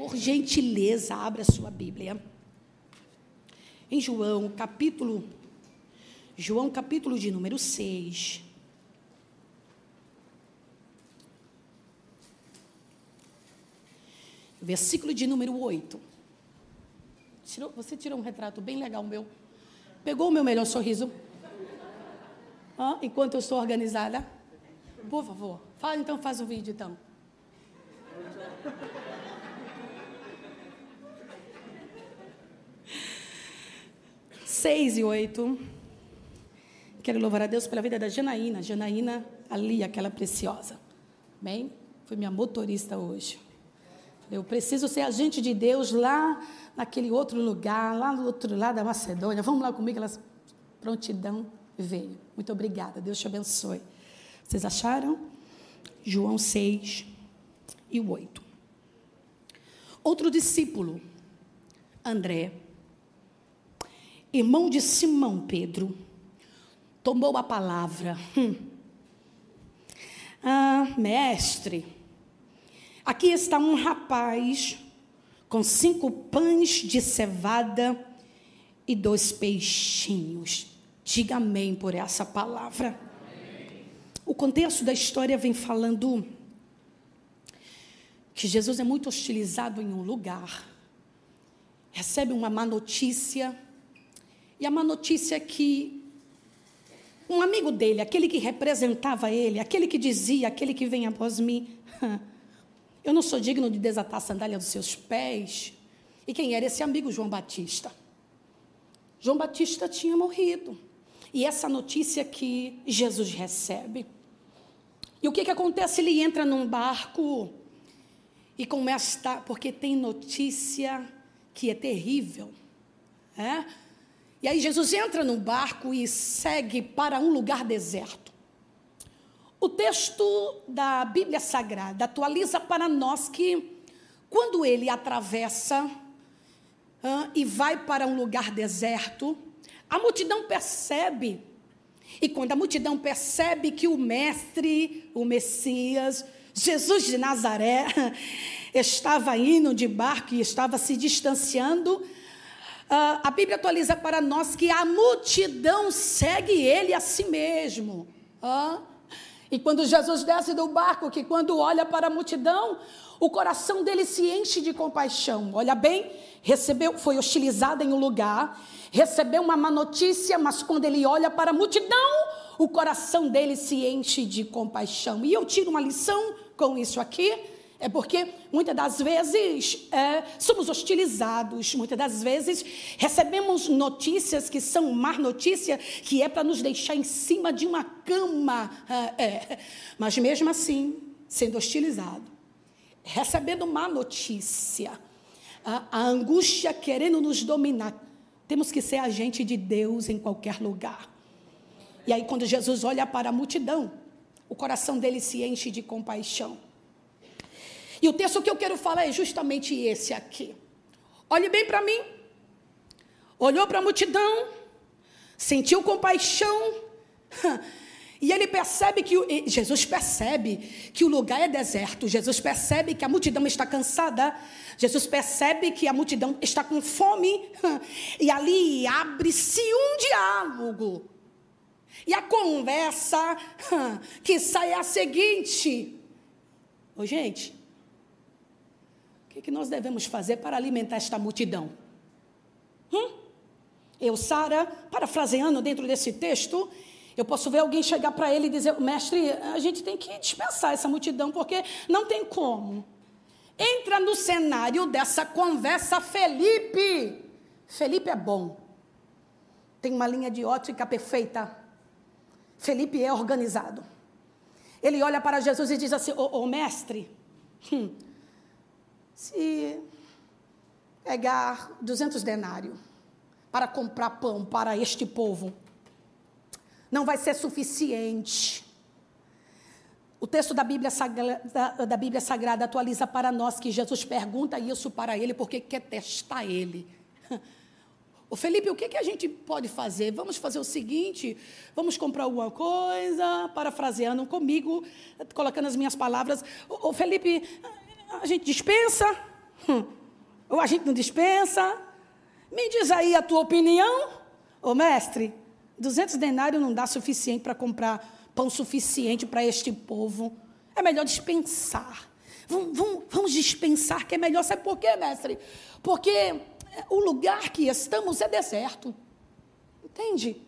Por gentileza, abra sua Bíblia. Em João, capítulo João, capítulo de número 6. Versículo de número 8. Tirou, você tirou um retrato bem legal meu. Pegou o meu melhor sorriso? Ah, enquanto eu estou organizada? Por favor. Fala então, faz um vídeo então. Seis e oito. Quero louvar a Deus pela vida da Janaína. Janaína ali, aquela preciosa. Bem, foi minha motorista hoje. Eu preciso ser agente de Deus lá naquele outro lugar, lá no outro lado da Macedônia. Vamos lá comigo, elas prontidão veio. Muito obrigada, Deus te abençoe. Vocês acharam? João 6 e 8. Outro discípulo, André, irmão de Simão Pedro, tomou a palavra. Hum. Ah, mestre, aqui está um rapaz com cinco pães de cevada e dois peixinhos. Diga amém por essa palavra. O contexto da história vem falando que Jesus é muito hostilizado em um lugar, recebe uma má notícia, e a má notícia é que um amigo dele, aquele que representava ele, aquele que dizia, aquele que vem após mim, eu não sou digno de desatar a sandália dos seus pés. E quem era esse amigo? João Batista. João Batista tinha morrido. E essa notícia que Jesus recebe. E o que, que acontece? Ele entra num barco e começa, porque tem notícia que é terrível. É? E aí Jesus entra no barco e segue para um lugar deserto. O texto da Bíblia Sagrada atualiza para nós que quando ele atravessa uh, e vai para um lugar deserto, a multidão percebe. E quando a multidão percebe que o mestre, o Messias, Jesus de Nazaré, estava indo de barco e estava se distanciando, Uh, a Bíblia atualiza para nós que a multidão segue ele a si mesmo. Uh, e quando Jesus desce do barco, que quando olha para a multidão, o coração dele se enche de compaixão. Olha bem, recebeu, foi hostilizado em um lugar, recebeu uma má notícia, mas quando ele olha para a multidão, o coração dele se enche de compaixão. E eu tiro uma lição com isso aqui. É porque muitas das vezes é, somos hostilizados, muitas das vezes recebemos notícias que são má notícia, que é para nos deixar em cima de uma cama. É, é. Mas mesmo assim, sendo hostilizado, recebendo má notícia, a, a angústia querendo nos dominar, temos que ser agente de Deus em qualquer lugar. E aí, quando Jesus olha para a multidão, o coração dele se enche de compaixão. E o texto que eu quero falar é justamente esse aqui. Olhe bem para mim. Olhou para a multidão, sentiu compaixão, e ele percebe que Jesus percebe que o lugar é deserto. Jesus percebe que a multidão está cansada. Jesus percebe que a multidão está com fome. E ali abre-se um diálogo. E a conversa que sai é a seguinte: Ô, gente, que, que nós devemos fazer para alimentar esta multidão? Hum? Eu, Sara, parafraseando dentro desse texto, eu posso ver alguém chegar para ele e dizer: Mestre, a gente tem que dispensar essa multidão, porque não tem como. Entra no cenário dessa conversa Felipe. Felipe é bom. Tem uma linha de ótica perfeita. Felipe é organizado. Ele olha para Jesus e diz assim: Ô, ô mestre, hum, se pegar 200 denários para comprar pão para este povo, não vai ser suficiente. O texto da Bíblia, Sagrada, da Bíblia Sagrada atualiza para nós que Jesus pergunta isso para ele porque quer testar ele. O Felipe, o que, que a gente pode fazer? Vamos fazer o seguinte: vamos comprar alguma coisa, parafraseando comigo, colocando as minhas palavras. O Felipe, a gente dispensa? Hum. Ou a gente não dispensa? Me diz aí a tua opinião. Ô mestre, 200 denários não dá suficiente para comprar pão suficiente para este povo. É melhor dispensar. Vamos, vamos, vamos dispensar que é melhor. Sabe por quê, mestre? Porque o lugar que estamos é deserto. Entende?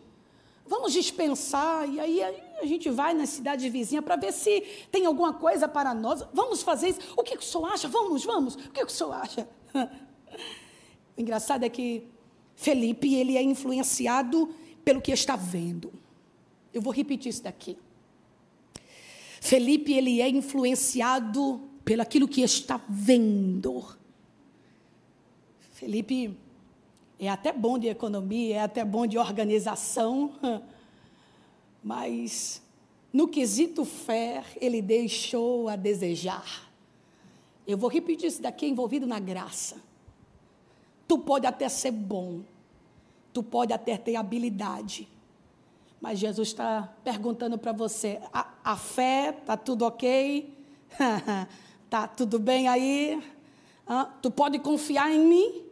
Vamos dispensar e aí a gente vai na cidade vizinha para ver se tem alguma coisa para nós. Vamos fazer isso. O que, que o senhor acha? Vamos, vamos. O que, que o senhor acha? O engraçado é que Felipe ele é influenciado pelo que está vendo. Eu vou repetir isso daqui. Felipe ele é influenciado pelo aquilo que está vendo. Felipe é até bom de economia, é até bom de organização, mas no quesito fé, ele deixou a desejar. Eu vou repetir isso daqui envolvido na graça. Tu pode até ser bom, tu pode até ter habilidade, mas Jesus está perguntando para você: a, a fé, está tudo ok? Está tudo bem aí? tu pode confiar em mim?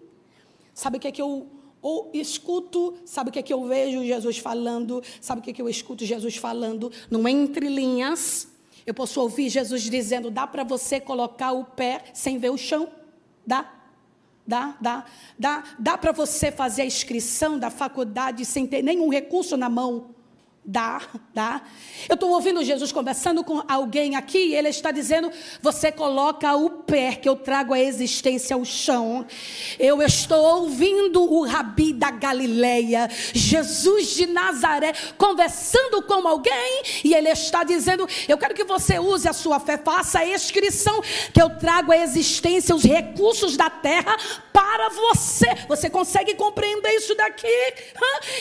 Sabe o que é que eu ou escuto, sabe o que é que eu vejo Jesus falando? Sabe o que é que eu escuto Jesus falando? No entre linhas, eu posso ouvir Jesus dizendo: dá para você colocar o pé sem ver o chão? Dá? Dá, dá, dá, dá para você fazer a inscrição da faculdade sem ter nenhum recurso na mão? Dá, dá. Eu estou ouvindo Jesus conversando com alguém aqui e ele está dizendo: você coloca o pé que eu trago a existência ao chão. Eu estou ouvindo o Rabi da Galileia, Jesus de Nazaré, conversando com alguém e ele está dizendo: eu quero que você use a sua fé, faça a inscrição que eu trago a existência, os recursos da terra para você. Você consegue compreender isso daqui?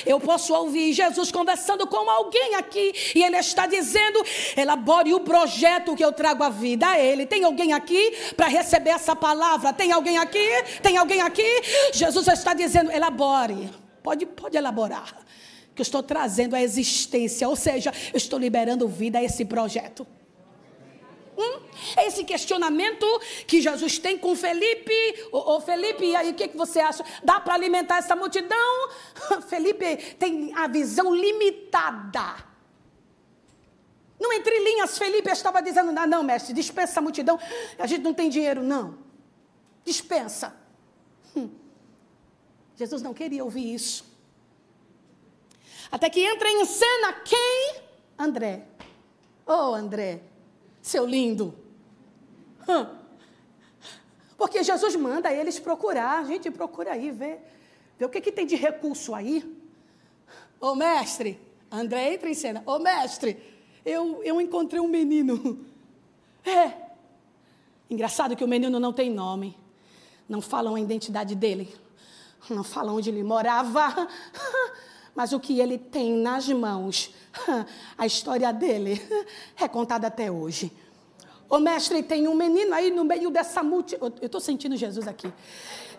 Eu posso ouvir Jesus conversando com alguém aqui e ele está dizendo: elabore o projeto que eu trago à vida a ele. Tem alguém aqui para receber essa palavra? Tem alguém aqui? Tem alguém aqui? Jesus está dizendo: elabore. Pode, pode elaborar. Que eu estou trazendo a existência, ou seja, eu estou liberando vida a esse projeto. Hum? É esse questionamento que Jesus tem com Felipe. Ô, ô Felipe, e aí o que, que você acha? Dá para alimentar essa multidão? Felipe tem a visão limitada. No entre linhas, Felipe estava dizendo: não, não, mestre, dispensa a multidão. A gente não tem dinheiro, não. Dispensa. Hum. Jesus não queria ouvir isso. Até que entra em cena quem? André. Oh, André, seu lindo. Porque Jesus manda eles procurar. Gente, procura aí, vê, vê o que, que tem de recurso aí. Ô mestre, André entra em cena. Ô mestre, eu, eu encontrei um menino. É. Engraçado que o menino não tem nome. Não falam a identidade dele. Não falam onde ele morava. Mas o que ele tem nas mãos, a história dele é contada até hoje. Ô mestre, tem um menino aí no meio dessa multidão. Eu estou sentindo Jesus aqui.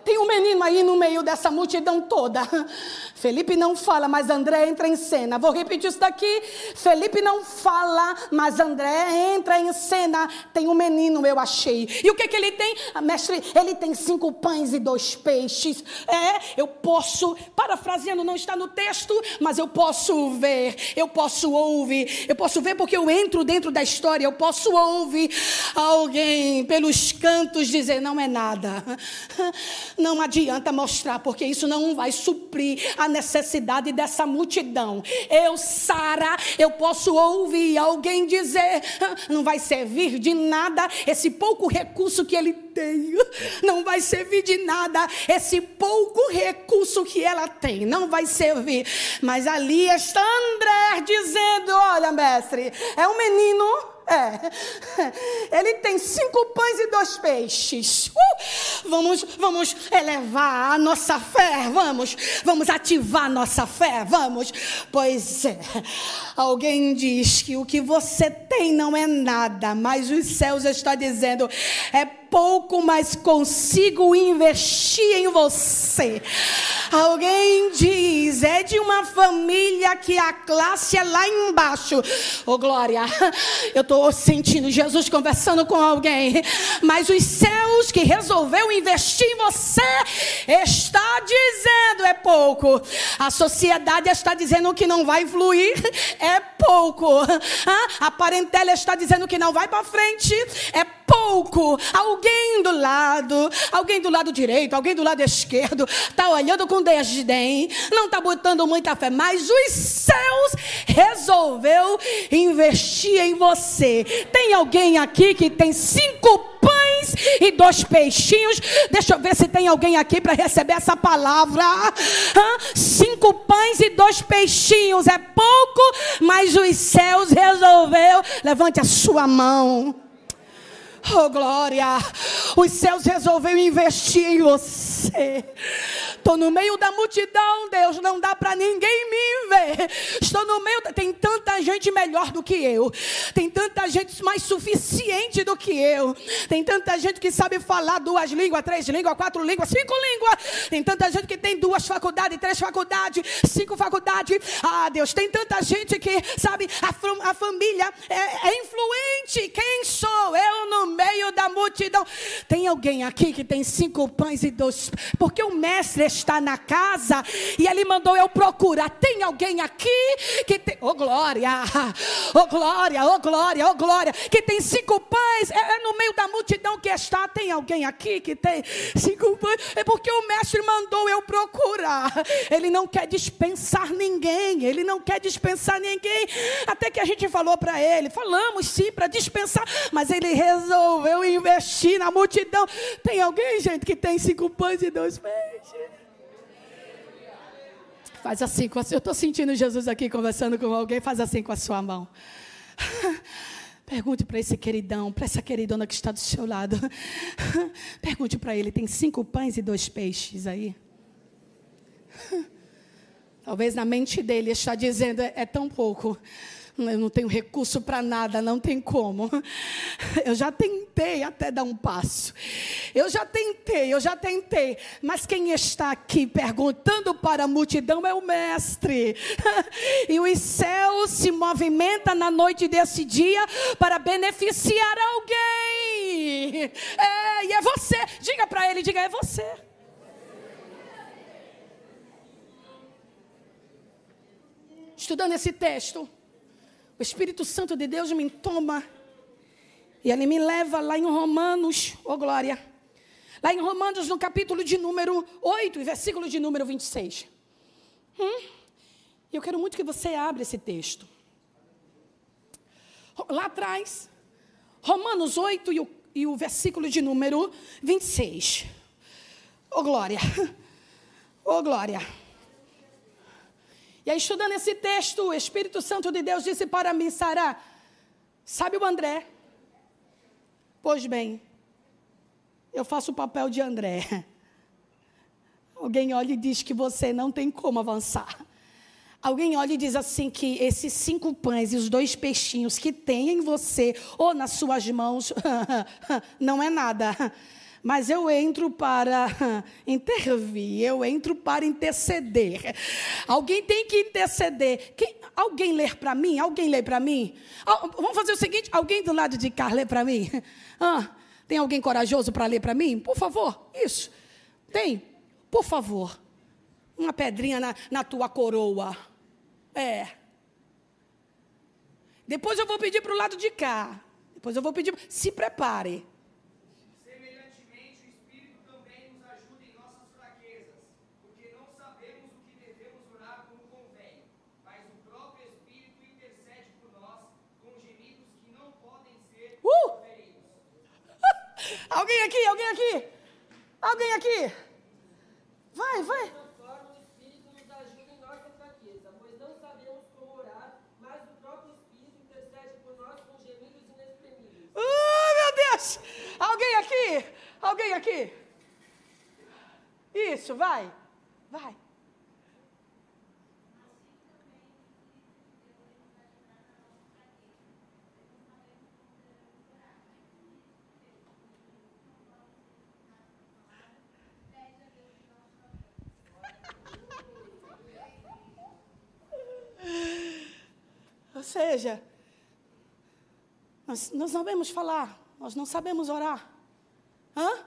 Tem um menino aí no meio dessa multidão toda. Felipe não fala, mas André entra em cena. Vou repetir isso daqui. Felipe não fala, mas André entra em cena. Tem um menino, eu achei. E o que, que ele tem? Ah, mestre, ele tem cinco pães e dois peixes. É, eu posso, parafraseando, não está no texto, mas eu posso ver, eu posso ouvir. Eu posso ver porque eu entro dentro da história. Eu posso ouvir alguém pelos cantos dizer: não é nada. Não adianta mostrar, porque isso não vai suprir a necessidade dessa multidão. Eu, Sara, eu posso ouvir alguém dizer: não vai servir de nada esse pouco recurso que ele tem. Não vai servir de nada esse pouco recurso que ela tem. Não vai servir. Mas ali está André dizendo: olha, mestre, é um menino é. Ele tem cinco pães e dois peixes. Uh, vamos, vamos elevar a nossa fé. Vamos, vamos ativar a nossa fé. Vamos. Pois é. Alguém diz que o que você tem não é nada, mas os céus está dizendo é pouco, mas consigo investir em você. Alguém diz, é de uma família que a classe é lá embaixo. Ô oh, glória, eu estou sentindo Jesus conversando com alguém. Mas os céus que resolveu investir em você está dizendo é pouco. A sociedade está dizendo que não vai fluir, é pouco. A parentela está dizendo que não vai para frente, é pouco. Alguém do lado, alguém do lado direito, alguém do lado esquerdo, está olhando com desdém, não está botando muita fé, mas os céus resolveu investir em você. Tem alguém aqui que tem cinco pães e dois peixinhos. Deixa eu ver se tem alguém aqui para receber essa palavra. Hã? Cinco pães e dois peixinhos é pouco, mas os céus resolveu. Levante a sua mão. Oh, glória! Os céus resolveu investir em você. Estou no meio da multidão, Deus, não dá para ninguém me ver. Estou no meio, tem tanta gente melhor do que eu. Tem tanta gente mais suficiente do que eu. Tem tanta gente que sabe falar duas línguas, três línguas, quatro línguas, cinco línguas. Tem tanta gente que tem duas faculdades, três faculdades, cinco faculdades. Ah, Deus, tem tanta gente que, sabe, a, a família é, é influente. Quem sou eu no meio da multidão? Tem alguém aqui que tem cinco pães e dois, porque o mestre está na casa e ele mandou eu procurar. Tem alguém aqui que tem, oh glória, oh glória, oh glória, oh glória, que tem cinco pães, é, é no meio da multidão que está. Tem alguém aqui que tem cinco pães? É porque o mestre mandou eu procurar. Ele não quer dispensar ninguém, ele não quer dispensar ninguém. Até que a gente falou para ele, falamos sim para dispensar, mas ele resolveu investir na multidão. Tem alguém, gente, que tem cinco pães e dois peixes? Faz assim com a Eu estou sentindo Jesus aqui conversando com alguém. Faz assim com a sua mão. Pergunte para esse queridão, para essa queridona que está do seu lado. Pergunte para ele: tem cinco pães e dois peixes aí? Talvez na mente dele está dizendo: é, é tão pouco eu não tenho recurso para nada, não tem como. Eu já tentei até dar um passo. Eu já tentei, eu já tentei. Mas quem está aqui perguntando para a multidão é o Mestre. E os céus se movimentam na noite desse dia para beneficiar alguém. É, e é você. Diga para ele, diga, é você. Estudando esse texto. O Espírito Santo de Deus me toma. E ele me leva lá em Romanos, oh glória. Lá em Romanos, no capítulo de número 8, versículo de número 26. Hum? Eu quero muito que você abra esse texto. Lá atrás, Romanos 8 e o, e o versículo de número 26. Oh glória. Oh glória. E aí, estudando esse texto, o Espírito Santo de Deus disse para mim, Sara, sabe o André? Pois bem, eu faço o papel de André. Alguém olha e diz que você não tem como avançar. Alguém olha e diz assim que esses cinco pães e os dois peixinhos que tem em você ou nas suas mãos não é nada. Mas eu entro para intervir, eu entro para interceder. Alguém tem que interceder. Quem, alguém ler para mim? Alguém lê para mim? Vamos fazer o seguinte: alguém do lado de cá lê para mim? Ah, tem alguém corajoso para ler para mim? Por favor, isso. Tem? Por favor. Uma pedrinha na, na tua coroa. É. Depois eu vou pedir para o lado de cá. Depois eu vou pedir. Se prepare. Alguém aqui, alguém aqui? Alguém aqui? Vai, vai. Oh, meu Deus! Alguém aqui? Alguém aqui? Isso, vai. Vai. Seja, nós não sabemos falar, nós não sabemos orar. Hã?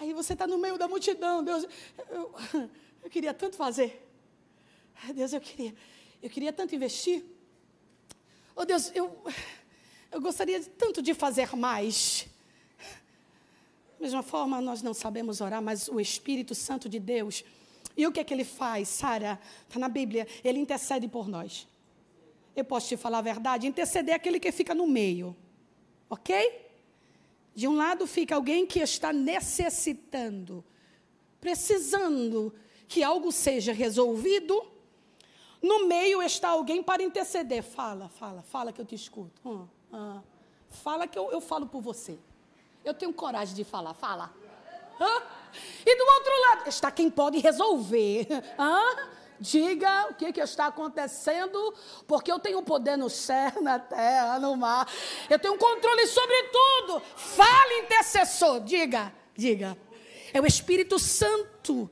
Aí você está no meio da multidão, Deus, eu, eu queria tanto fazer. Deus, eu queria, eu queria tanto investir. Oh Deus, eu, eu gostaria tanto de fazer mais. Da mesma forma, nós não sabemos orar, mas o Espírito Santo de Deus, e o que é que ele faz, Sara? Está na Bíblia, ele intercede por nós. Eu posso te falar a verdade? Interceder é aquele que fica no meio, ok? De um lado fica alguém que está necessitando, precisando que algo seja resolvido. No meio está alguém para interceder. Fala, fala, fala que eu te escuto. Hum, hum. Fala que eu, eu falo por você. Eu tenho coragem de falar. Fala. Hã? E do outro lado está quem pode resolver. Hã? Diga o que, que está acontecendo, porque eu tenho poder no céu, na terra, no mar. Eu tenho controle sobre tudo. Fale, intercessor. Diga, diga. É o Espírito Santo.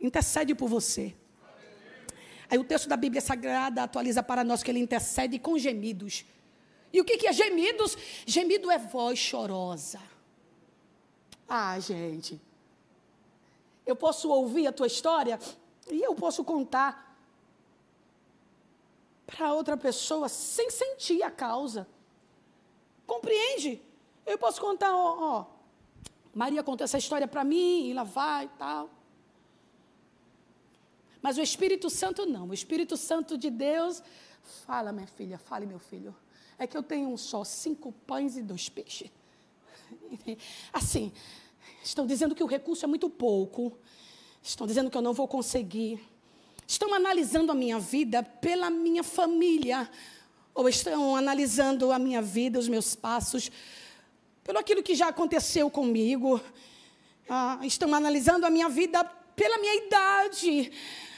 Intercede por você. Aí o texto da Bíblia Sagrada atualiza para nós que ele intercede com gemidos. E o que, que é gemidos? Gemido é voz chorosa. Ah, gente. Eu posso ouvir a tua história e eu posso contar para outra pessoa sem sentir a causa. Compreende? Eu posso contar, ó, ó Maria contou essa história para mim, e lá vai e tal. Mas o Espírito Santo não. O Espírito Santo de Deus, fala, minha filha, fale, meu filho. É que eu tenho um só, cinco pães e dois peixes. Assim, estão dizendo que o recurso é muito pouco. Estão dizendo que eu não vou conseguir. Estão analisando a minha vida pela minha família. Ou estão analisando a minha vida, os meus passos, pelo aquilo que já aconteceu comigo. Ah, estão analisando a minha vida pela minha idade.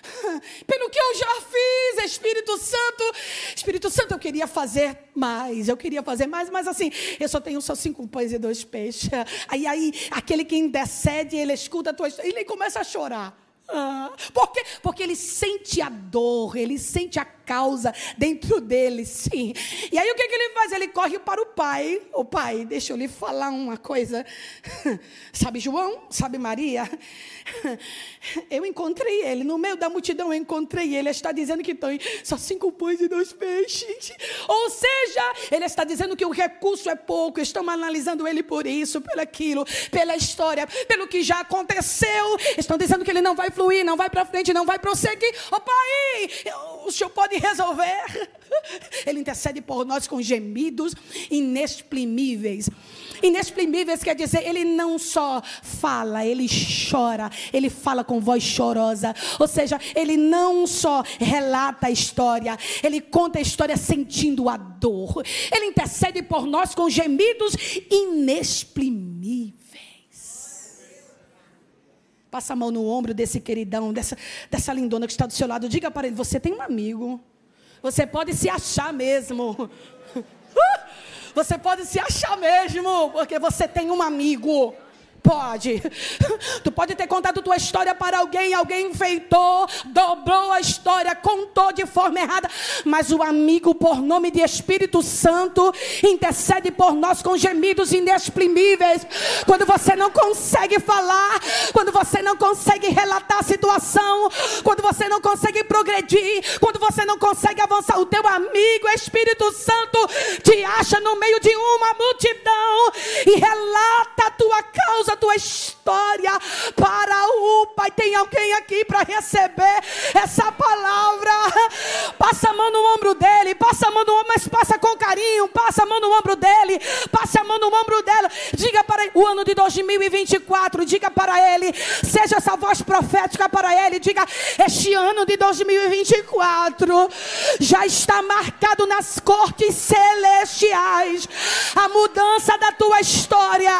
Pelo que eu já fiz, Espírito Santo. Espírito Santo, eu queria fazer mais, eu queria fazer mais, mas assim, eu só tenho só cinco pães e dois peixes. Aí, aí, aquele que intercede, ele escuta a tua história, ele começa a chorar. Ah, por quê? Porque ele sente a dor, ele sente a causa dentro dele, sim. E aí o que, que ele faz? Ele corre para o pai. O pai, deixa eu lhe falar uma coisa. Sabe João? Sabe Maria? Eu encontrei ele, no meio da multidão eu encontrei ele. Ele está dizendo que tem só cinco pães e dois peixes. Ou seja, ele está dizendo que o recurso é pouco. Estamos analisando ele por isso, pelo aquilo, pela história, pelo que já aconteceu. Estão dizendo que ele não vai fluir, não vai para frente, não vai prosseguir. Ô pai, o senhor pode resolver. Ele intercede por nós com gemidos inexprimíveis. Inexprimíveis quer dizer, ele não só fala, ele chora, ele fala com voz chorosa. Ou seja, ele não só relata a história, ele conta a história sentindo a dor. Ele intercede por nós com gemidos inexprimíveis. Passa a mão no ombro desse queridão, dessa, dessa lindona que está do seu lado. Diga para ele: você tem um amigo. Você pode se achar mesmo. Você pode se achar mesmo, porque você tem um amigo. Pode. Tu pode ter contado tua história para alguém, alguém enfeitou, dobrou a história, contou de forma errada, mas o amigo, por nome de Espírito Santo, intercede por nós com gemidos inexprimíveis. Quando você não consegue falar, quando você não consegue relatar a situação, quando você não consegue progredir, quando você não consegue avançar, o teu amigo, Espírito Santo, te acha no meio de uma multidão e relata a tua causa tua história para o Pai. Tem alguém aqui para receber essa palavra? Passa a mão no ombro dele, passa a mão no ombro, mas passa com carinho, passa a mão no ombro dele, passa a mão no ombro dela. Diga para o ano de 2024, diga para ele, seja essa voz profética para ele, diga: Este ano de 2024 já está marcado nas cortes celestiais a mudança da tua história.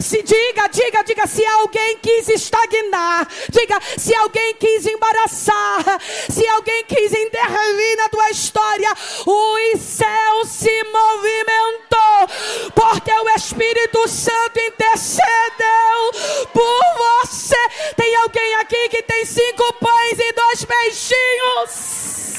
Se diga, diga, diga se alguém quis estagnar, diga se alguém quis embaraçar, se alguém quis intervir na tua história, o céu se movimentou, porque o Espírito Santo intercedeu por você. Tem alguém aqui que tem cinco pães e dois peixinhos?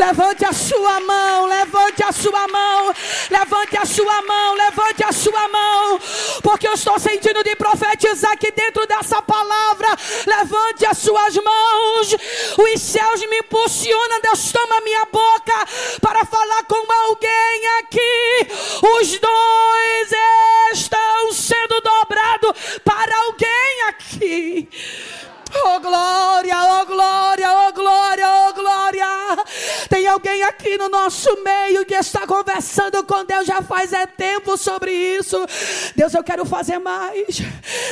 Levante a sua mão, levante a sua mão, levante a sua mão, levante a sua mão, porque eu estou sentindo de profetizar aqui dentro dessa palavra. Levante as suas mãos, os céus me impulsionam, Deus toma minha boca para falar com alguém aqui. Os dons estão sendo dobrados para alguém aqui. Oh glória, oh glória, oh aqui no nosso meio que está conversando com Deus já faz é tempo sobre isso. Deus, eu quero fazer mais.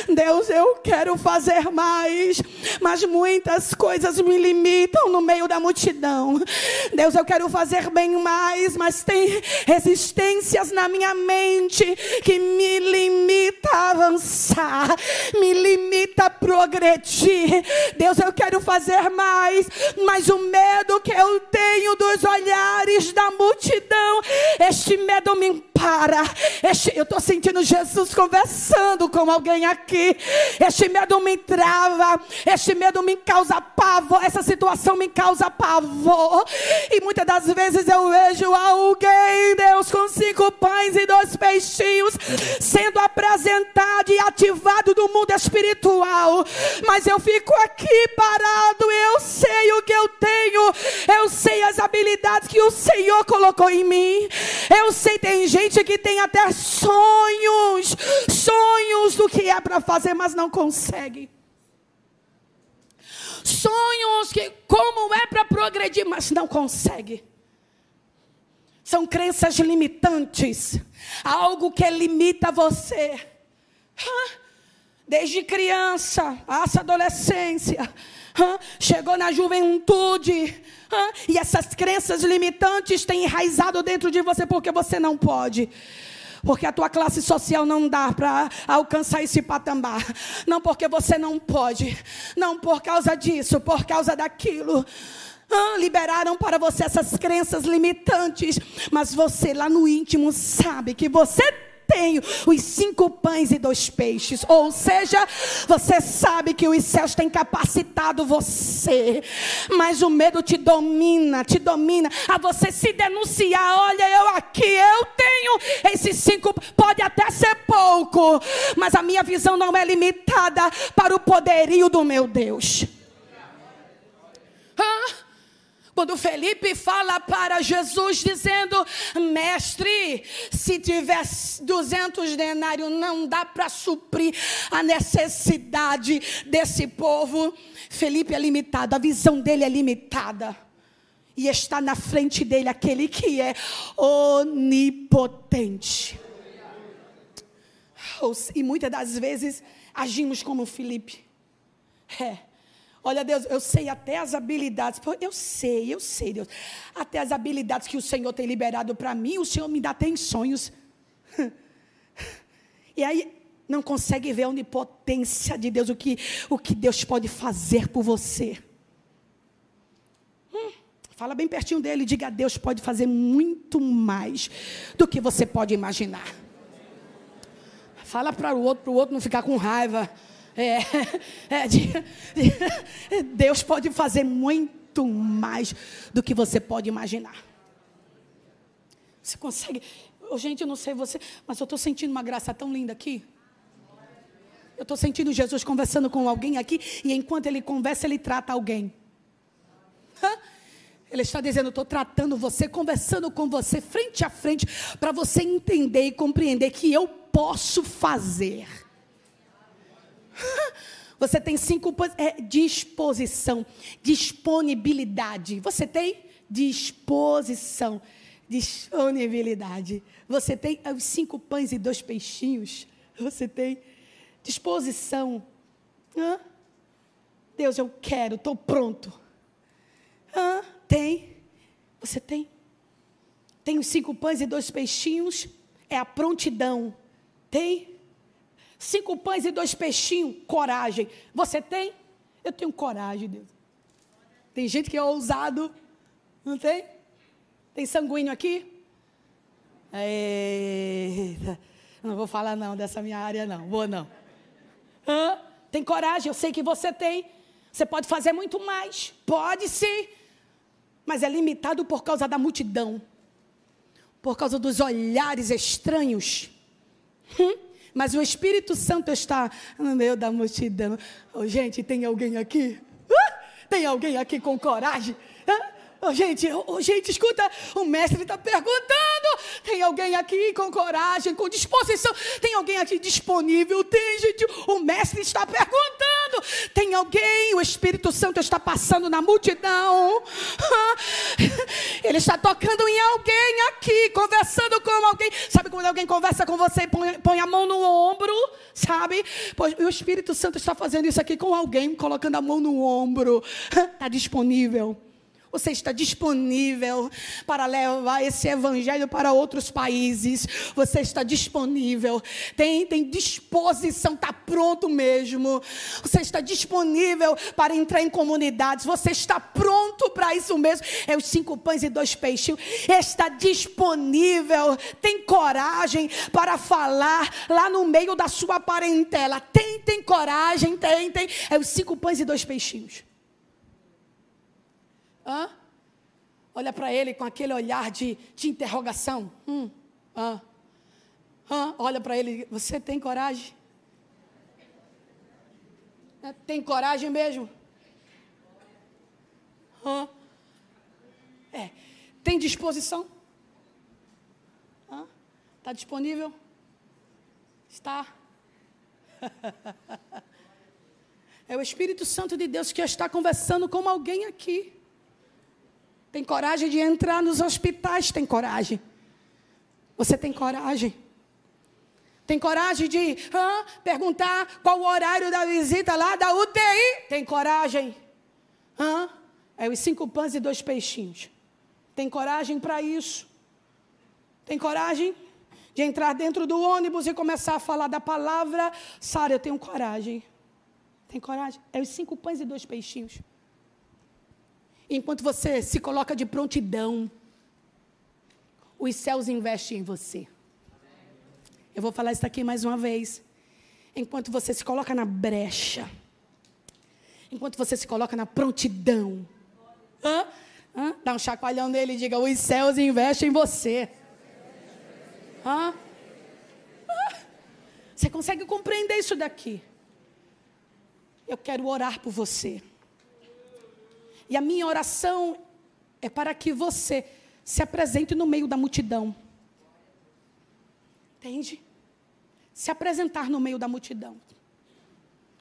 Deus, eu quero fazer mais. Mas muitas coisas me limitam no meio da multidão. Deus, eu quero fazer bem mais, mas tem resistências na minha mente que me limita a avançar, me limita a progredir. Deus, eu quero fazer mais, mas o medo que eu tenho dos olhares da multidão, este medo me para. Este, eu estou sentindo Jesus conversando com alguém aqui. Este medo me trava, este medo me causa pavor, essa situação me causa pavor. E muitas das vezes eu vejo alguém, Deus, com cinco pães e dois peixinhos, sendo apresentado e ativado do mundo espiritual. Mas eu fico aqui parado, eu sei o que eu tenho, eu sei as habilidades que o Senhor colocou em mim. Eu sei, tem gente que tem até sonhos, sonhos do que é para fazer, mas não consegue. Sonhos que como é para progredir, mas não consegue. São crenças limitantes, algo que limita você. Desde criança, essa adolescência, chegou na juventude, e essas crenças limitantes têm enraizado dentro de você porque você não pode. Porque a tua classe social não dá para alcançar esse patamar. Não porque você não pode. Não por causa disso, por causa daquilo. Ah, liberaram para você essas crenças limitantes. Mas você lá no íntimo sabe que você tenho os cinco pães e dois peixes. Ou seja, você sabe que os céus têm capacitado você, mas o medo te domina, te domina a você se denunciar. Olha, eu aqui, eu tenho esses cinco, pode até ser pouco, mas a minha visão não é limitada para o poderio do meu Deus. Hã? Quando Felipe fala para Jesus, dizendo: Mestre, se tiver 200 denários, não dá para suprir a necessidade desse povo. Felipe é limitado, a visão dele é limitada. E está na frente dele aquele que é onipotente. E muitas das vezes agimos como Felipe. É. Olha, Deus, eu sei até as habilidades. Eu sei, eu sei, Deus. Até as habilidades que o Senhor tem liberado para mim, o Senhor me dá até em sonhos. E aí não consegue ver a onipotência de Deus, o que, o que Deus pode fazer por você. Hum, fala bem pertinho dele, diga: Deus pode fazer muito mais do que você pode imaginar. Fala para o outro, para o outro não ficar com raiva. É, é, de, de, Deus pode fazer muito mais do que você pode imaginar. Você consegue. Oh, gente, eu não sei você, mas eu estou sentindo uma graça tão linda aqui. Eu estou sentindo Jesus conversando com alguém aqui, e enquanto ele conversa, ele trata alguém. Ele está dizendo: estou tratando você, conversando com você, frente a frente, para você entender e compreender que eu posso fazer. Você tem cinco é, disposição, disponibilidade. Você tem disposição, disponibilidade. Você tem os cinco pães e dois peixinhos. Você tem disposição. Hã? Deus, eu quero, estou pronto. Hã? Tem. Você tem. Tem os cinco pães e dois peixinhos. É a prontidão. Tem. Cinco pães e dois peixinhos, coragem. Você tem? Eu tenho coragem, Deus. Tem gente que é ousado, não tem? Tem sanguíneo aqui? Eita. Não vou falar não dessa minha área não, vou não. Hã? Tem coragem, eu sei que você tem. Você pode fazer muito mais. Pode sim. mas é limitado por causa da multidão, por causa dos olhares estranhos. Hum? Mas o Espírito Santo está no meio da multidão. Oh, gente, tem alguém aqui? Uh! Tem alguém aqui com coragem? Uh! Oh, gente, oh, gente, escuta, o mestre está perguntando. Tem alguém aqui com coragem, com disposição? Tem alguém aqui disponível? Tem, gente, o mestre está perguntando. Tem alguém? O Espírito Santo está passando na multidão. Ele está tocando em alguém aqui, conversando com alguém. Sabe quando alguém conversa com você e põe, põe a mão no ombro? Sabe? Pois o Espírito Santo está fazendo isso aqui com alguém, colocando a mão no ombro. Está disponível. Você está disponível para levar esse evangelho para outros países. Você está disponível. Tem, tem disposição, está pronto mesmo. Você está disponível para entrar em comunidades. Você está pronto para isso mesmo. É os cinco pães e dois peixes. Está disponível. Tem coragem para falar lá no meio da sua parentela. Tem, tem coragem, tem, tem. É os cinco pães e dois peixinhos. Hã? Olha para ele com aquele olhar de, de interrogação. Hum, hã? Hã? Olha para ele, você tem coragem? É, tem coragem mesmo? Hã? É. Tem disposição? Está disponível? Está? É o Espírito Santo de Deus que está conversando com alguém aqui. Tem coragem de entrar nos hospitais? Tem coragem. Você tem coragem? Tem coragem de perguntar qual o horário da visita lá da UTI? Tem coragem? Hã? É os cinco pães e dois peixinhos. Tem coragem para isso? Tem coragem de entrar dentro do ônibus e começar a falar da palavra? Sara, eu tenho coragem. Tem coragem? É os cinco pães e dois peixinhos. Enquanto você se coloca de prontidão, os céus investem em você. Eu vou falar isso aqui mais uma vez. Enquanto você se coloca na brecha, enquanto você se coloca na prontidão, hã? Hã? dá um chacoalhão nele e diga: os céus investem em você. Hã? Você consegue compreender isso daqui? Eu quero orar por você. E a minha oração é para que você se apresente no meio da multidão. Entende? Se apresentar no meio da multidão.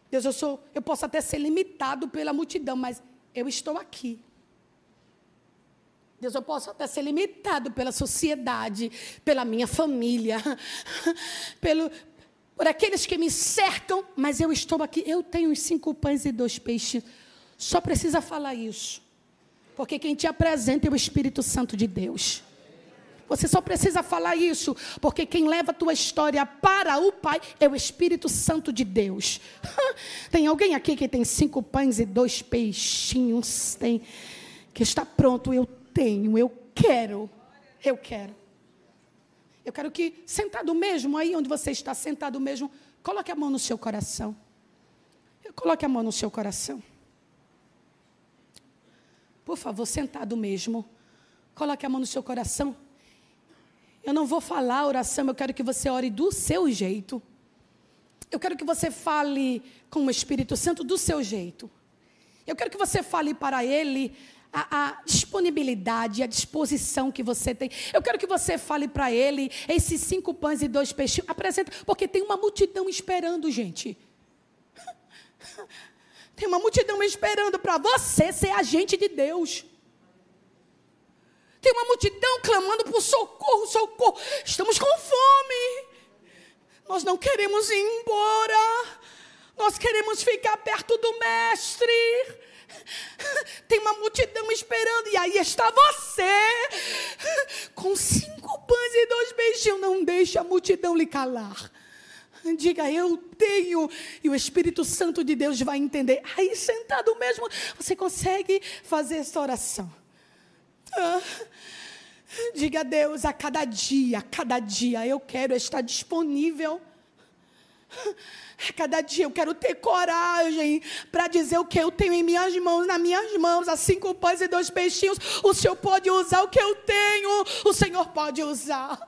Deus, eu sou, eu posso até ser limitado pela multidão, mas eu estou aqui. Deus, eu posso até ser limitado pela sociedade, pela minha família, pelo, por aqueles que me cercam, mas eu estou aqui. Eu tenho cinco pães e dois peixes. Só precisa falar isso. Porque quem te apresenta é o Espírito Santo de Deus. Você só precisa falar isso, porque quem leva a tua história para o Pai é o Espírito Santo de Deus. Tem alguém aqui que tem cinco pães e dois peixinhos? Tem que está pronto? Eu tenho, eu quero, eu quero. Eu quero que sentado mesmo aí onde você está sentado mesmo, coloque a mão no seu coração. Coloque a mão no seu coração. Por favor, sentado mesmo. Coloque a mão no seu coração. Eu não vou falar oração, eu quero que você ore do seu jeito. Eu quero que você fale com o Espírito Santo do seu jeito. Eu quero que você fale para Ele a, a, disponibilidade, a disposição que você tem. Eu quero que você fale para Ele esses cinco pães e dois peixes. Apresenta, porque tem uma multidão esperando, gente. Tem uma multidão esperando para você ser agente de Deus. Tem uma multidão clamando por socorro, socorro. Estamos com fome. Nós não queremos ir embora. Nós queremos ficar perto do Mestre. Tem uma multidão esperando, e aí está você, com cinco pães e dois beijinhos. Não deixe a multidão lhe calar. Diga, eu tenho. E o Espírito Santo de Deus vai entender. Aí, sentado mesmo, você consegue fazer essa oração. Ah, diga a Deus, a cada dia, a cada dia, eu quero estar disponível. Cada dia eu quero ter coragem para dizer o que eu tenho em minhas mãos, nas minhas mãos, as cinco pães e dois peixinhos. O Senhor pode usar o que eu tenho, o Senhor pode usar.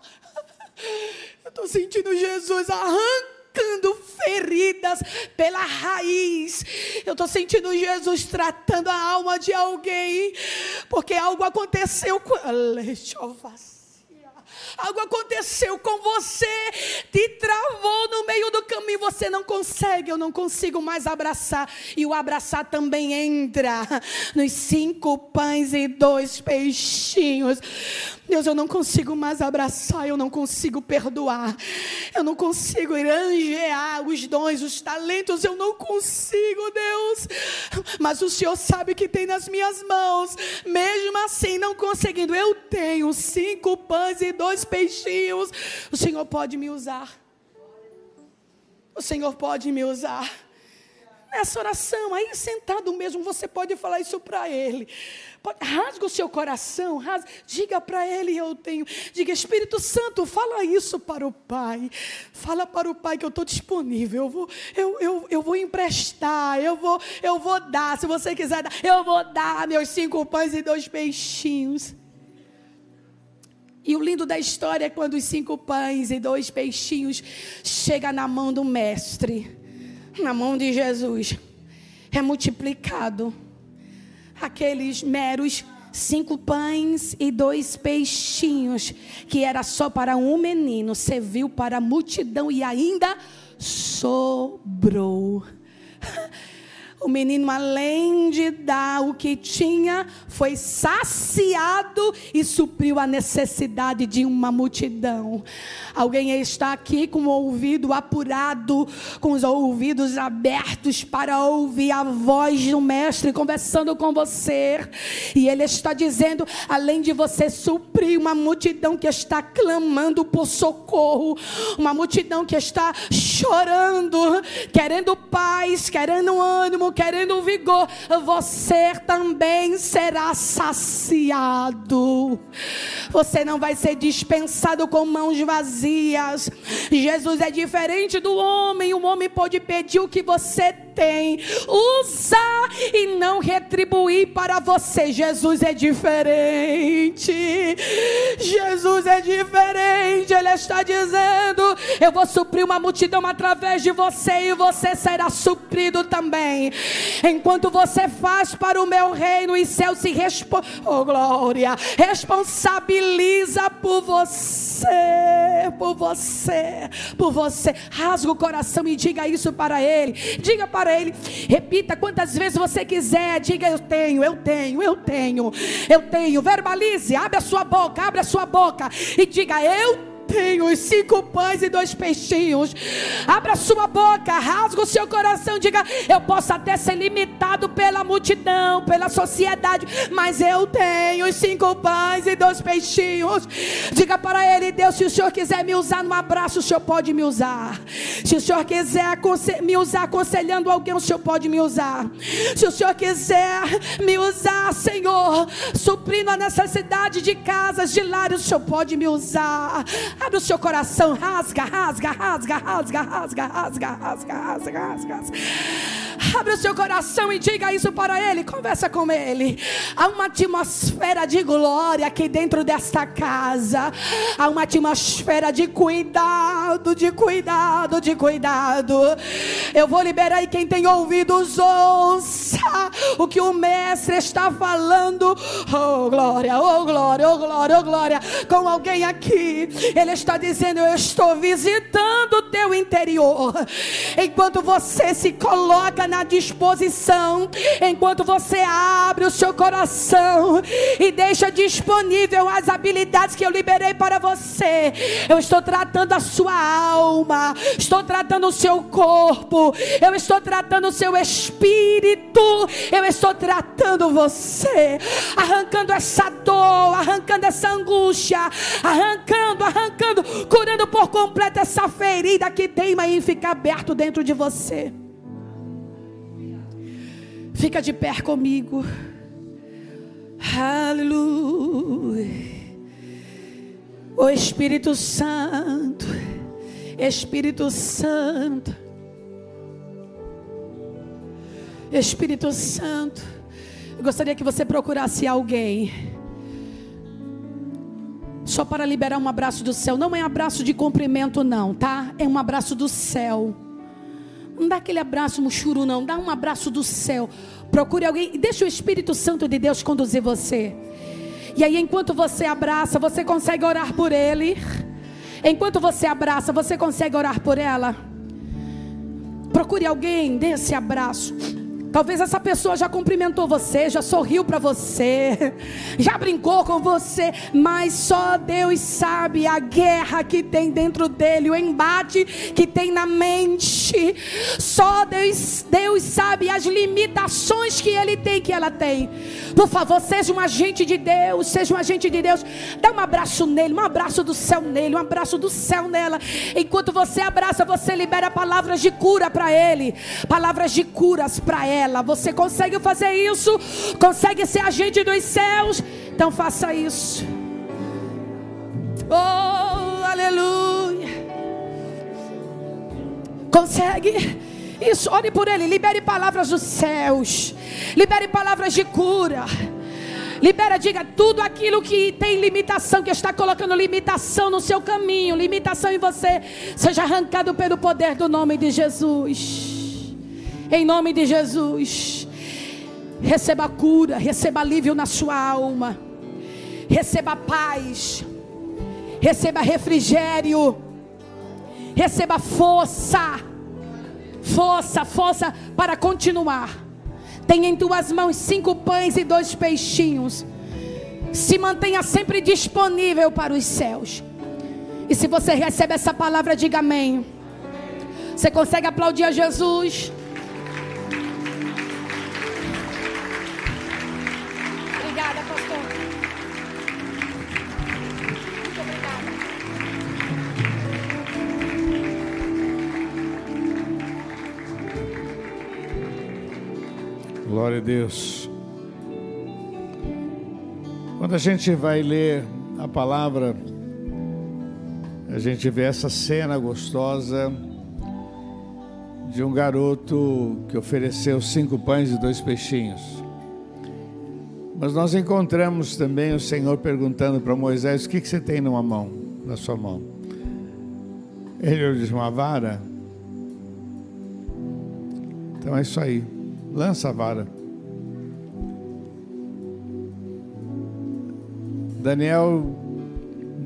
Eu estou sentindo Jesus arrancando feridas pela raiz. Eu estou sentindo Jesus tratando a alma de alguém, porque algo aconteceu com. Deixa eu algo aconteceu com você, te travou no meio do caminho, você não consegue, eu não consigo mais abraçar. E o abraçar também entra nos cinco pães e dois peixinhos. Deus, eu não consigo mais abraçar, eu não consigo perdoar, eu não consigo granjear os dons, os talentos, eu não consigo, Deus. Mas o Senhor sabe que tem nas minhas mãos, mesmo assim, não conseguindo, eu tenho cinco pães e dois peixinhos. O Senhor pode me usar. O Senhor pode me usar. Nessa oração, aí sentado mesmo, você pode falar isso para Ele. Pode, rasga o seu coração, rasga, diga para Ele: Eu tenho. Diga, Espírito Santo, fala isso para o Pai. Fala para o Pai que eu estou disponível. Eu vou, eu, eu, eu vou emprestar, eu vou, eu vou dar. Se você quiser dar, eu vou dar meus cinco pães e dois peixinhos. E o lindo da história é quando os cinco pães e dois peixinhos chegam na mão do mestre, na mão de Jesus. É multiplicado. Aqueles meros cinco pães e dois peixinhos, que era só para um menino, serviu para a multidão e ainda sobrou. O menino, além de dar o que tinha, foi saciado e supriu a necessidade de uma multidão. Alguém está aqui com o ouvido apurado, com os ouvidos abertos para ouvir a voz do Mestre conversando com você. E ele está dizendo: além de você suprir uma multidão que está clamando por socorro, uma multidão que está chorando, querendo paz, querendo ânimo querendo vigor, você também será saciado. Você não vai ser dispensado com mãos vazias. Jesus é diferente do homem. O homem pode pedir o que você tem, usar e não retribuir para você. Jesus é diferente. Jesus é diferente. Ele está dizendo: Eu vou suprir uma multidão através de você e você será suprido também. Enquanto você faz para o meu reino, e céu se respo oh, glória, responsabiliza por você, por você, por você. Rasga o coração e diga isso para ele. Diga para ele, repita quantas vezes você quiser. Diga eu tenho, eu tenho, eu tenho, eu tenho. Verbalize, abre a sua boca, abre a sua boca e diga eu tenho tenho os cinco pães e dois peixinhos. Abra sua boca, rasga o seu coração, diga: Eu posso até ser limitado pela multidão, pela sociedade, mas eu tenho os cinco pães e dois peixinhos. Diga para ele, Deus, se o Senhor quiser me usar no abraço, o Senhor pode me usar. Se o Senhor quiser me usar aconselhando alguém, o Senhor pode me usar. Se o Senhor quiser me usar, Senhor, suprindo a necessidade de casas, de lares, o Senhor pode me usar. Abre o seu coração, rasga, rasga, rasga, rasga, rasga, rasga, rasga, rasga, rasga. Abre o seu coração e diga isso para Ele. Conversa com Ele. Há uma atmosfera de glória aqui dentro desta casa. Há uma atmosfera de cuidado, de cuidado, de cuidado. Eu vou liberar aí quem tem ouvidos, ouça o que o Mestre está falando. Oh glória, oh glória, oh glória, oh glória. Com alguém aqui. Ele está dizendo: Eu estou visitando o teu interior. Enquanto você se coloca na disposição, enquanto você abre o seu coração e deixa disponível as habilidades que eu liberei para você, eu estou tratando a sua alma, estou tratando o seu corpo, eu estou tratando o seu espírito, eu estou tratando você, arrancando essa dor, arrancando essa angústia, arrancando, arrancando, curando por completo essa ferida que teima em ficar aberto dentro de você. Fica de pé comigo. Aleluia. O Espírito Santo, Espírito Santo. Espírito Santo. Eu gostaria que você procurasse alguém. Só para liberar um abraço do céu. Não é abraço de cumprimento, não, tá? É um abraço do céu. Não dá aquele abraço muxuru, não. Dá um abraço do céu. Procure alguém e deixa o Espírito Santo de Deus conduzir você. E aí, enquanto você abraça, você consegue orar por ele. Enquanto você abraça, você consegue orar por ela. Procure alguém, dê esse abraço. Talvez essa pessoa já cumprimentou você, já sorriu para você, já brincou com você, mas só Deus sabe a guerra que tem dentro dele, o embate que tem na mente. Só Deus, Deus sabe as limitações que ele tem, que ela tem. Por favor, seja um agente de Deus, seja um agente de Deus. Dá um abraço nele, um abraço do céu nele, um abraço do céu nela. Enquanto você abraça, você libera palavras de cura para ele, palavras de curas para ela ela. Você consegue fazer isso? Consegue ser agente dos céus? Então faça isso. Oh, aleluia. Consegue? Isso, ore por ele. Libere palavras dos céus. Libere palavras de cura. Libera, diga tudo aquilo que tem limitação, que está colocando limitação no seu caminho, limitação em você, seja arrancado pelo poder do nome de Jesus. Em nome de Jesus. Receba cura, receba alívio na sua alma. Receba paz. Receba refrigério. Receba força. Força, força para continuar. Tenha em tuas mãos cinco pães e dois peixinhos. Se mantenha sempre disponível para os céus. E se você recebe essa palavra, diga amém. Você consegue aplaudir a Jesus? Glória a Deus. Quando a gente vai ler a palavra, a gente vê essa cena gostosa de um garoto que ofereceu cinco pães e dois peixinhos. Mas nós encontramos também o Senhor perguntando para Moisés: O que, que você tem numa mão, na sua mão? Ele disse: Uma vara. Então é isso aí. Lança a vara. Daniel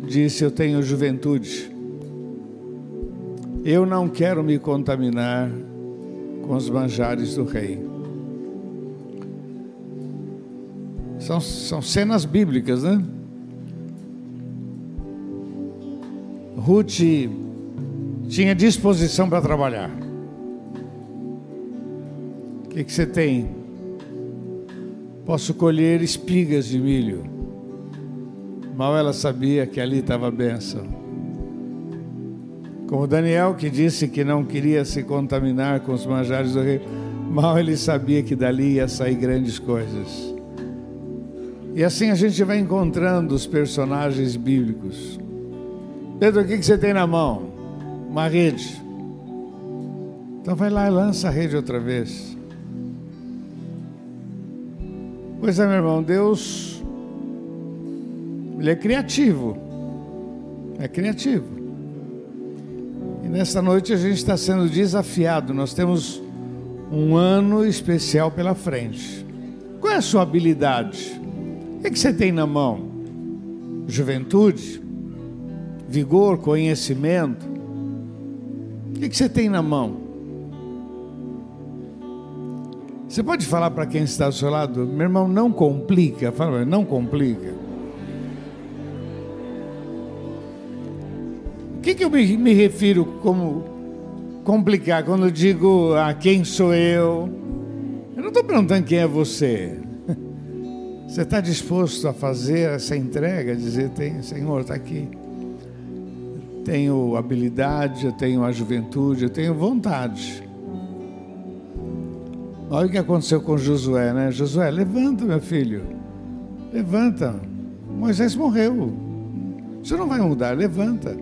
disse: Eu tenho juventude. Eu não quero me contaminar com os manjares do rei. São, são cenas bíblicas, né? Ruth tinha disposição para trabalhar. Que, que você tem? Posso colher espigas de milho. Mal ela sabia que ali estava a bênção. Como Daniel que disse que não queria se contaminar com os manjares do rei, mal ele sabia que dali ia sair grandes coisas. E assim a gente vai encontrando os personagens bíblicos. Pedro, o que você tem na mão? Uma rede. Então vai lá e lança a rede outra vez. Pois é, meu irmão, Deus, Ele é criativo. É criativo. E nesta noite a gente está sendo desafiado. Nós temos um ano especial pela frente. Qual é a sua habilidade? O que você tem na mão? Juventude? Vigor? Conhecimento? O que você tem na mão? Você pode falar para quem está ao seu lado, meu irmão, não complica. Fala, não complica. O que, que eu me, me refiro como complicar quando eu digo a ah, quem sou eu? Eu não estou perguntando quem é você. Você está disposto a fazer essa entrega, dizer, tem, Senhor, está aqui. Tenho habilidade, eu tenho a juventude, eu tenho vontade. Olha o que aconteceu com Josué, né? Josué, levanta, meu filho. Levanta. Moisés morreu. Você não vai mudar, levanta.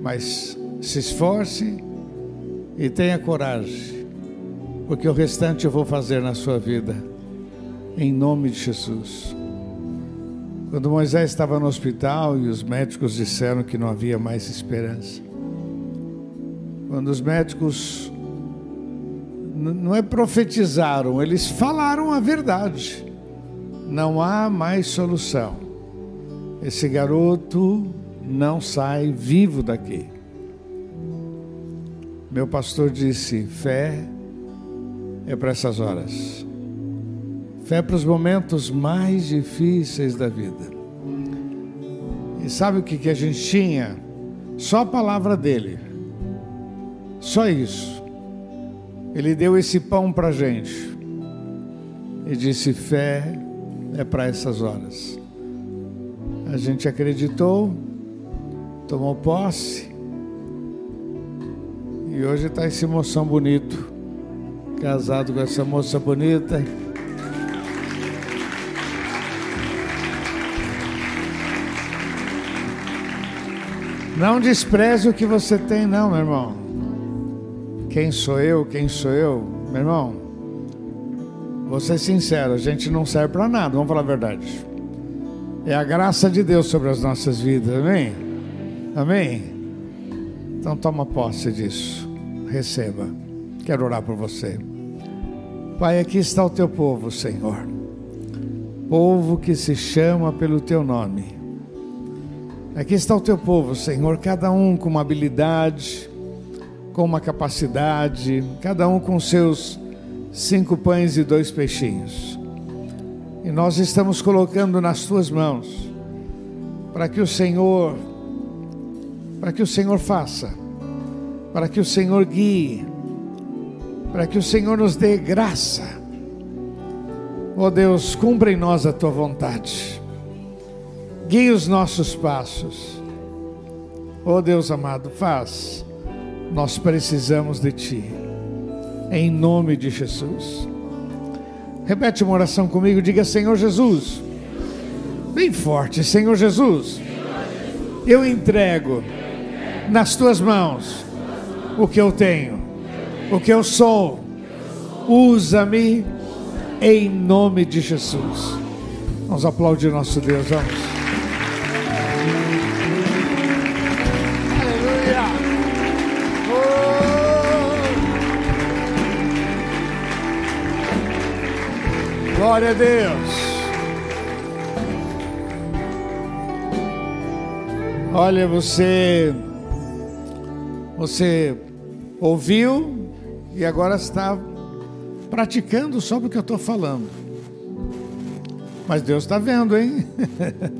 Mas se esforce e tenha coragem, porque o restante eu vou fazer na sua vida, em nome de Jesus. Quando Moisés estava no hospital e os médicos disseram que não havia mais esperança, quando os médicos não é profetizaram, eles falaram a verdade. Não há mais solução. Esse garoto não sai vivo daqui. Meu pastor disse: fé é para essas horas. Fé para os momentos mais difíceis da vida. E sabe o que, que a gente tinha? Só a palavra dele. Só isso. Ele deu esse pão para a gente. E disse: fé é para essas horas. A gente acreditou, tomou posse e hoje está esse moção bonito, casado com essa moça bonita. Não despreze o que você tem, não, meu irmão. Quem sou eu? Quem sou eu? Meu irmão, vou ser sincero, a gente não serve para nada, vamos falar a verdade. É a graça de Deus sobre as nossas vidas, amém? Amém? Então toma posse disso. Receba. Quero orar por você. Pai, aqui está o teu povo, Senhor. Povo que se chama pelo teu nome. Aqui está o teu povo, Senhor, cada um com uma habilidade, com uma capacidade, cada um com seus cinco pães e dois peixinhos. E nós estamos colocando nas tuas mãos, para que o Senhor para que o Senhor faça, para que o Senhor guie, para que o Senhor nos dê graça. Oh Deus, cumpra em nós a tua vontade, guie os nossos passos. Oh Deus amado, faz, nós precisamos de Ti, em nome de Jesus. Repete uma oração comigo, diga Senhor Jesus, bem forte, Senhor Jesus, eu entrego nas tuas mãos o que eu tenho, o que eu sou. Usa-me em nome de Jesus. Vamos aplaudir nosso Deus, vamos. Glória a Deus. Olha, você você ouviu e agora está praticando só porque eu estou falando. Mas Deus está vendo, hein?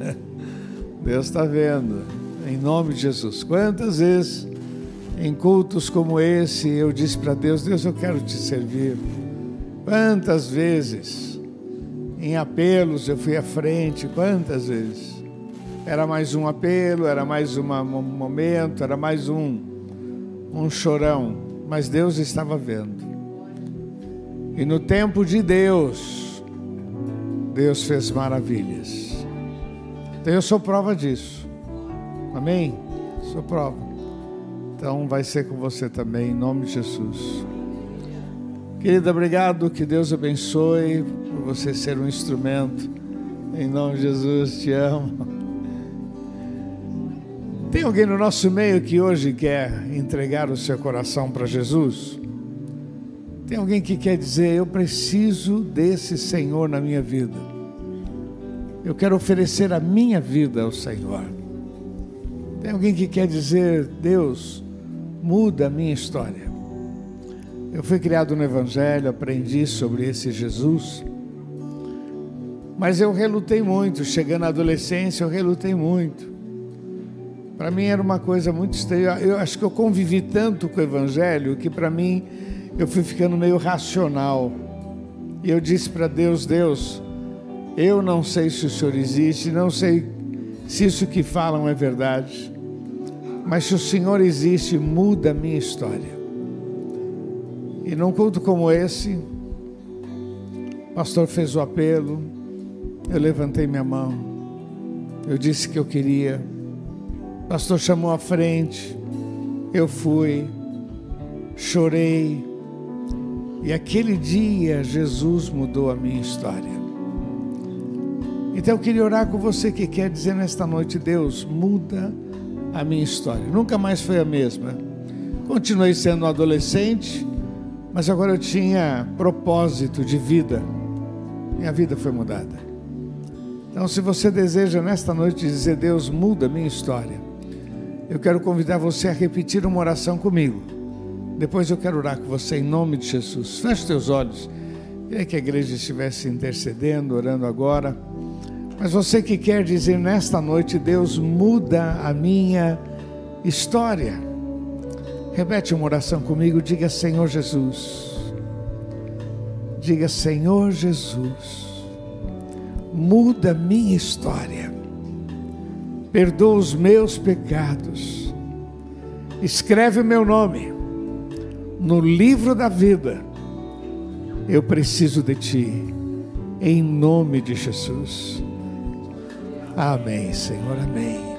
Deus está vendo. Em nome de Jesus. Quantas vezes em cultos como esse eu disse para Deus: Deus, eu quero te servir. Quantas vezes em apelos eu fui à frente? Quantas vezes? Era mais um apelo, era mais um momento, era mais um um chorão, mas Deus estava vendo. E no tempo de Deus, Deus fez maravilhas. Então eu sou prova disso. Amém? Sou prova. Então vai ser com você também, em nome de Jesus. Querida, obrigado. Que Deus abençoe por você ser um instrumento. Em nome de Jesus, te amo. Tem alguém no nosso meio que hoje quer entregar o seu coração para Jesus? Tem alguém que quer dizer: Eu preciso desse Senhor na minha vida. Eu quero oferecer a minha vida ao Senhor. Tem alguém que quer dizer: Deus, muda a minha história. Eu fui criado no Evangelho, aprendi sobre esse Jesus. Mas eu relutei muito, chegando à adolescência, eu relutei muito. Para mim era uma coisa muito estranha. Eu acho que eu convivi tanto com o Evangelho que para mim eu fui ficando meio racional. E eu disse para Deus: Deus, eu não sei se o Senhor existe, não sei se isso que falam é verdade, mas se o Senhor existe, muda a minha história. E num culto como esse, o pastor fez o apelo, eu levantei minha mão, eu disse que eu queria pastor chamou à frente. eu fui, chorei, e aquele dia Jesus mudou a minha história. Então eu queria orar com você que quer dizer nesta noite: Deus, muda a minha história. Nunca mais foi a mesma. Continuei sendo um adolescente, mas agora eu tinha propósito de vida. Minha vida foi mudada. Então, se você deseja nesta noite dizer, Deus, muda a minha história, eu quero convidar você a repetir uma oração comigo. Depois eu quero orar com você em nome de Jesus. Feche teus olhos. Queria que a igreja estivesse intercedendo, orando agora. Mas você que quer dizer nesta noite, Deus muda a minha história. Repete uma oração comigo, diga Senhor Jesus. Diga Senhor Jesus. Muda minha história. Perdoa os meus pecados. Escreve o meu nome no livro da vida. Eu preciso de ti. Em nome de Jesus. Amém, Senhor, amém.